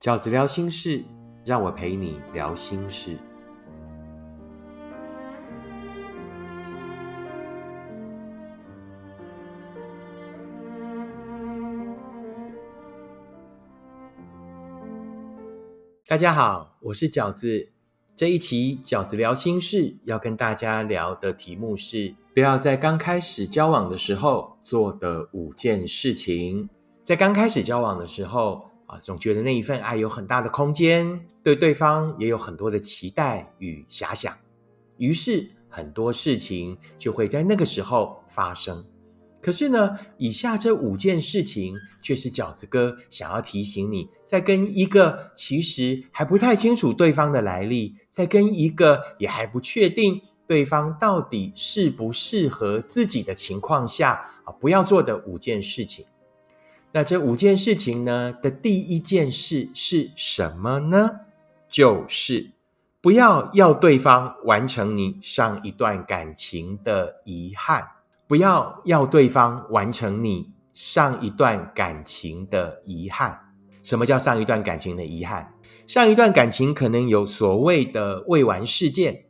饺子聊心事，让我陪你聊心事。大家好，我是饺子。这一期饺子聊心事要跟大家聊的题目是：不要在刚开始交往的时候做的五件事情。在刚开始交往的时候啊，总觉得那一份爱有很大的空间，对对方也有很多的期待与遐想，于是很多事情就会在那个时候发生。可是呢，以下这五件事情却是饺子哥想要提醒你，在跟一个其实还不太清楚对方的来历，在跟一个也还不确定对方到底适不适合自己的情况下啊，不要做的五件事情。那这五件事情呢的第一件事是什么呢？就是不要要对方完成你上一段感情的遗憾。不要要对方完成你上一段感情的遗憾。什么叫上一段感情的遗憾？上一段感情可能有所谓的未完事件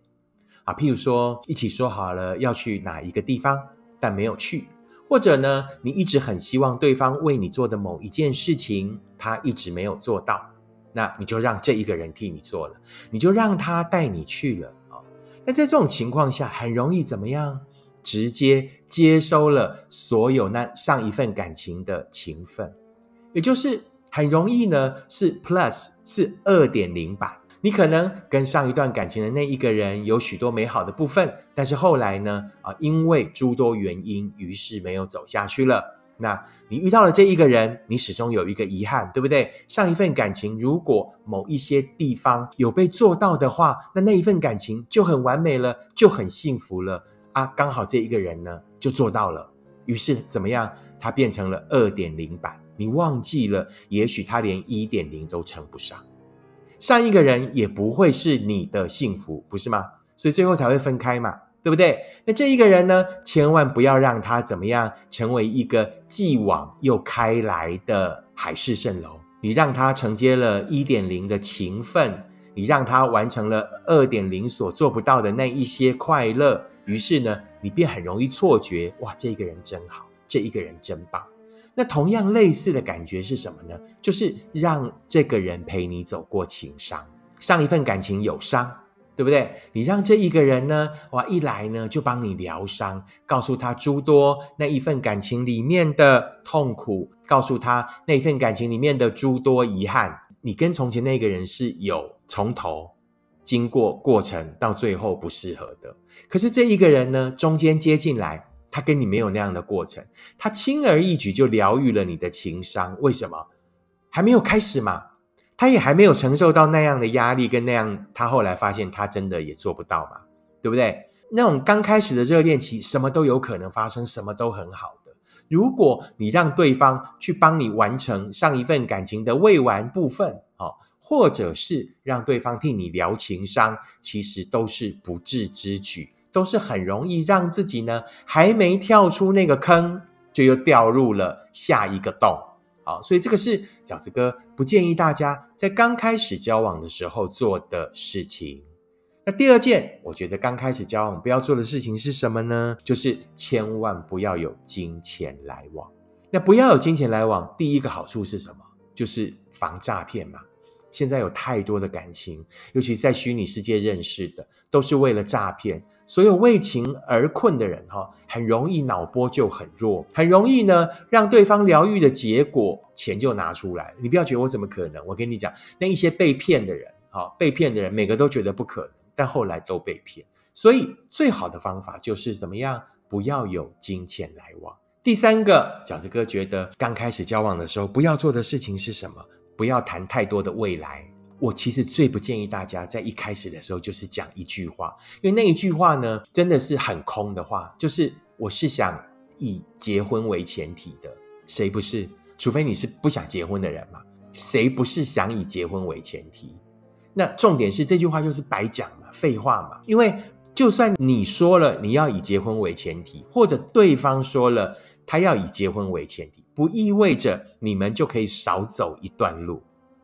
啊，譬如说一起说好了要去哪一个地方，但没有去；或者呢，你一直很希望对方为你做的某一件事情，他一直没有做到，那你就让这一个人替你做了，你就让他带你去了啊。那在这种情况下，很容易怎么样？直接接收了所有那上一份感情的情分，也就是很容易呢，是 plus 是二点零版。你可能跟上一段感情的那一个人有许多美好的部分，但是后来呢，啊，因为诸多原因，于是没有走下去了。那你遇到了这一个人，你始终有一个遗憾，对不对？上一份感情如果某一些地方有被做到的话，那那一份感情就很完美了，就很幸福了。啊，刚好这一个人呢就做到了，于是怎么样？他变成了二点零版。你忘记了，也许他连一点零都称不上。上一个人也不会是你的幸福，不是吗？所以最后才会分开嘛，对不对？那这一个人呢，千万不要让他怎么样，成为一个既往又开来的海市蜃楼。你让他承接了一点零的情分，你让他完成了二点零所做不到的那一些快乐。于是呢，你便很容易错觉，哇，这一个人真好，这一个人真棒。那同样类似的感觉是什么呢？就是让这个人陪你走过情伤，上一份感情有伤，对不对？你让这一个人呢，哇，一来呢就帮你疗伤，告诉他诸多那一份感情里面的痛苦，告诉他那份感情里面的诸多遗憾。你跟从前那个人是有从头。经过过程到最后不适合的，可是这一个人呢，中间接进来，他跟你没有那样的过程，他轻而易举就疗愈了你的情商。为什么？还没有开始嘛，他也还没有承受到那样的压力跟那样，他后来发现他真的也做不到嘛，对不对？那种刚开始的热恋期，什么都有可能发生，什么都很好的。如果你让对方去帮你完成上一份感情的未完部分，哦。或者是让对方替你疗情伤，其实都是不智之举，都是很容易让自己呢还没跳出那个坑，就又掉入了下一个洞。好，所以这个是饺子哥不建议大家在刚开始交往的时候做的事情。那第二件，我觉得刚开始交往不要做的事情是什么呢？就是千万不要有金钱来往。那不要有金钱来往，第一个好处是什么？就是防诈骗嘛。现在有太多的感情，尤其在虚拟世界认识的，都是为了诈骗。所有为情而困的人，哈，很容易脑波就很弱，很容易呢，让对方疗愈的结果，钱就拿出来。你不要觉得我怎么可能？我跟你讲，那一些被骗的人，哈，被骗的人，每个都觉得不可能，但后来都被骗。所以最好的方法就是怎么样？不要有金钱来往。第三个，饺子哥觉得刚开始交往的时候，不要做的事情是什么？不要谈太多的未来。我其实最不建议大家在一开始的时候就是讲一句话，因为那一句话呢，真的是很空的话。就是我是想以结婚为前提的，谁不是？除非你是不想结婚的人嘛？谁不是想以结婚为前提？那重点是这句话就是白讲嘛，废话嘛。因为就算你说了你要以结婚为前提，或者对方说了他要以结婚为前提。不意味着你们就可以少走一段路，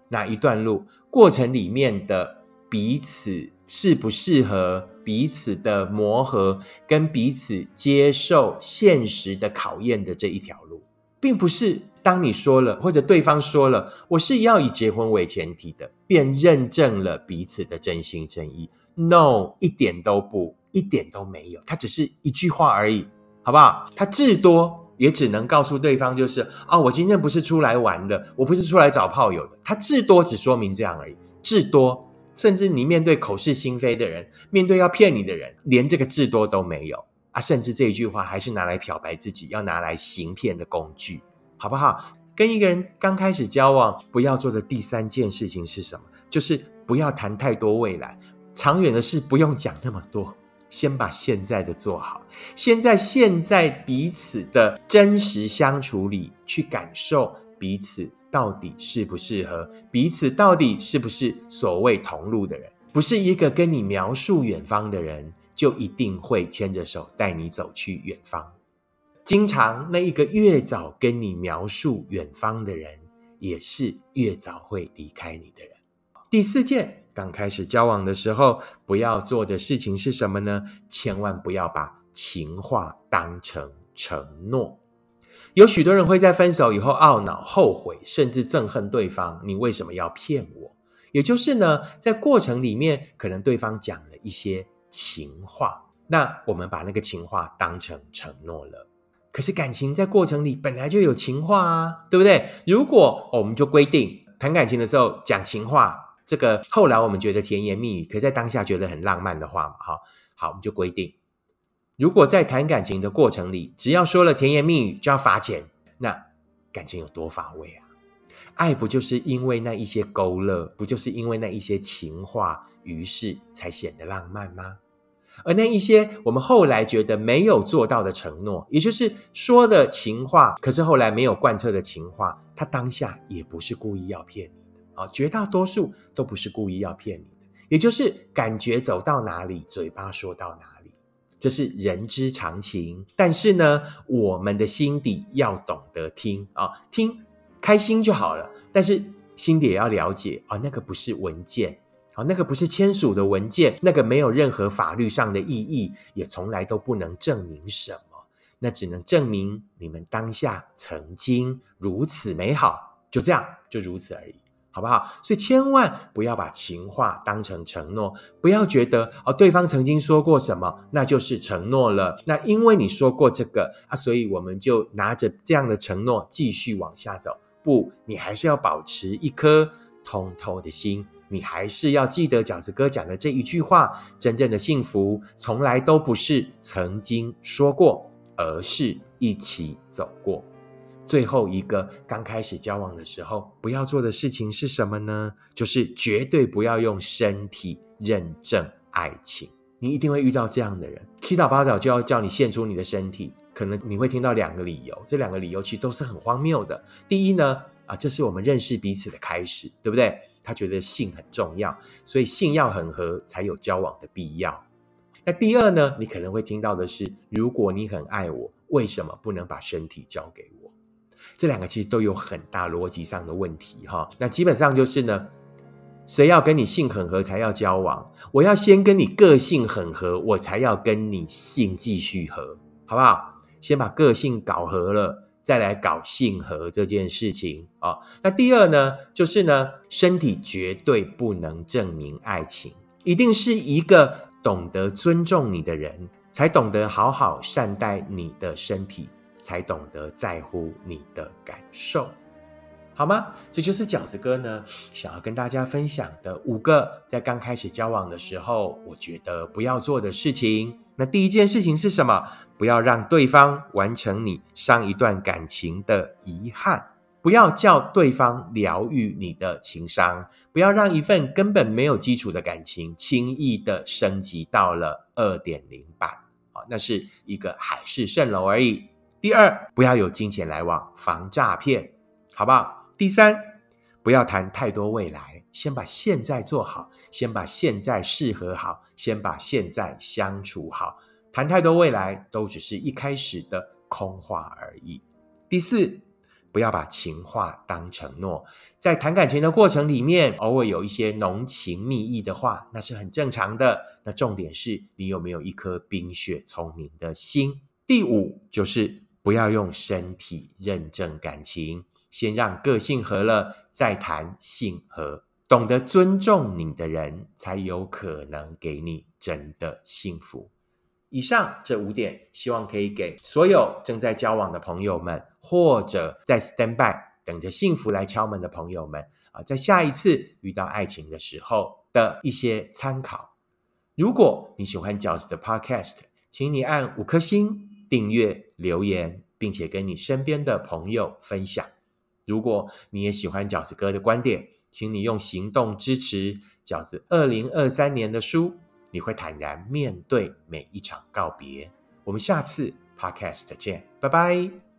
那一段路，过程里面的彼此适不适合，彼此的磨合，跟彼此接受现实的考验的这一条路，并不是当你说了或者对方说了，我是要以结婚为前提的，便认证了彼此的真心真意。No，一点都不，一点都没有，它只是一句话而已，好不好？它至多。也只能告诉对方，就是啊，我今天不是出来玩的，我不是出来找炮友的。他至多只说明这样而已，至多，甚至你面对口是心非的人，面对要骗你的人，连这个至多都没有啊！甚至这一句话还是拿来漂白自己，要拿来行骗的工具，好不好？跟一个人刚开始交往，不要做的第三件事情是什么？就是不要谈太多未来，长远的事不用讲那么多。先把现在的做好，先在现在彼此的真实相处里去感受彼此到底适不适合，彼此到底是不是所谓同路的人。不是一个跟你描述远方的人，就一定会牵着手带你走去远方。经常那一个越早跟你描述远方的人，也是越早会离开你的人。第四件。刚开始交往的时候，不要做的事情是什么呢？千万不要把情话当成承诺。有许多人会在分手以后懊恼、后悔，甚至憎恨对方。你为什么要骗我？也就是呢，在过程里面，可能对方讲了一些情话，那我们把那个情话当成承诺了。可是感情在过程里本来就有情话啊，对不对？如果我们就规定谈感情的时候讲情话。这个后来我们觉得甜言蜜语，可在当下觉得很浪漫的话嘛，哈，好，我们就规定，如果在谈感情的过程里，只要说了甜言蜜语就要罚钱，那感情有多乏味啊？爱不就是因为那一些勾勒，不就是因为那一些情话，于是才显得浪漫吗？而那一些我们后来觉得没有做到的承诺，也就是说的情话，可是后来没有贯彻的情话，他当下也不是故意要骗你。啊，绝大多数都不是故意要骗你的，也就是感觉走到哪里，嘴巴说到哪里，这是人之常情。但是呢，我们的心底要懂得听啊，听开心就好了。但是心底也要了解啊，那个不是文件，啊，那个不是签署的文件，那个没有任何法律上的意义，也从来都不能证明什么。那只能证明你们当下曾经如此美好，就这样，就如此而已。好不好？所以千万不要把情话当成承诺，不要觉得哦，对方曾经说过什么，那就是承诺了。那因为你说过这个啊，所以我们就拿着这样的承诺继续往下走。不，你还是要保持一颗通透的心，你还是要记得饺子哥讲的这一句话：真正的幸福从来都不是曾经说过，而是一起走过。最后一个刚开始交往的时候，不要做的事情是什么呢？就是绝对不要用身体认证爱情。你一定会遇到这样的人，七早八早就要叫你献出你的身体。可能你会听到两个理由，这两个理由其实都是很荒谬的。第一呢，啊，这是我们认识彼此的开始，对不对？他觉得性很重要，所以性要很合才有交往的必要。那第二呢，你可能会听到的是，如果你很爱我，为什么不能把身体交给我？这两个其实都有很大逻辑上的问题哈。那基本上就是呢，谁要跟你性很合才要交往？我要先跟你个性很合，我才要跟你性继续合，好不好？先把个性搞合了，再来搞性合这件事情啊。那第二呢，就是呢，身体绝对不能证明爱情，一定是一个懂得尊重你的人，才懂得好好善待你的身体。才懂得在乎你的感受，好吗？这就是饺子哥呢想要跟大家分享的五个在刚开始交往的时候，我觉得不要做的事情。那第一件事情是什么？不要让对方完成你上一段感情的遗憾，不要叫对方疗愈你的情伤，不要让一份根本没有基础的感情轻易的升级到了二点零版。好，那是一个海市蜃楼而已。第二，不要有金钱来往，防诈骗，好不好？第三，不要谈太多未来，先把现在做好，先把现在适合好，先把现在相处好。谈太多未来，都只是一开始的空话而已。第四，不要把情话当承诺。在谈感情的过程里面，偶尔有一些浓情蜜意的话，那是很正常的。那重点是你有没有一颗冰雪聪明的心？第五就是不要用身体认证感情，先让个性合了再谈性合。懂得尊重你的人，才有可能给你真的幸福。以上这五点，希望可以给所有正在交往的朋友们，或者在 stand by 等着幸福来敲门的朋友们啊，在下一次遇到爱情的时候的一些参考。如果你喜欢饺子的 podcast，请你按五颗星、订阅、留言，并且跟你身边的朋友分享。如果你也喜欢饺子哥的观点，请你用行动支持饺子二零二三年的书，你会坦然面对每一场告别。我们下次 podcast 见，拜拜。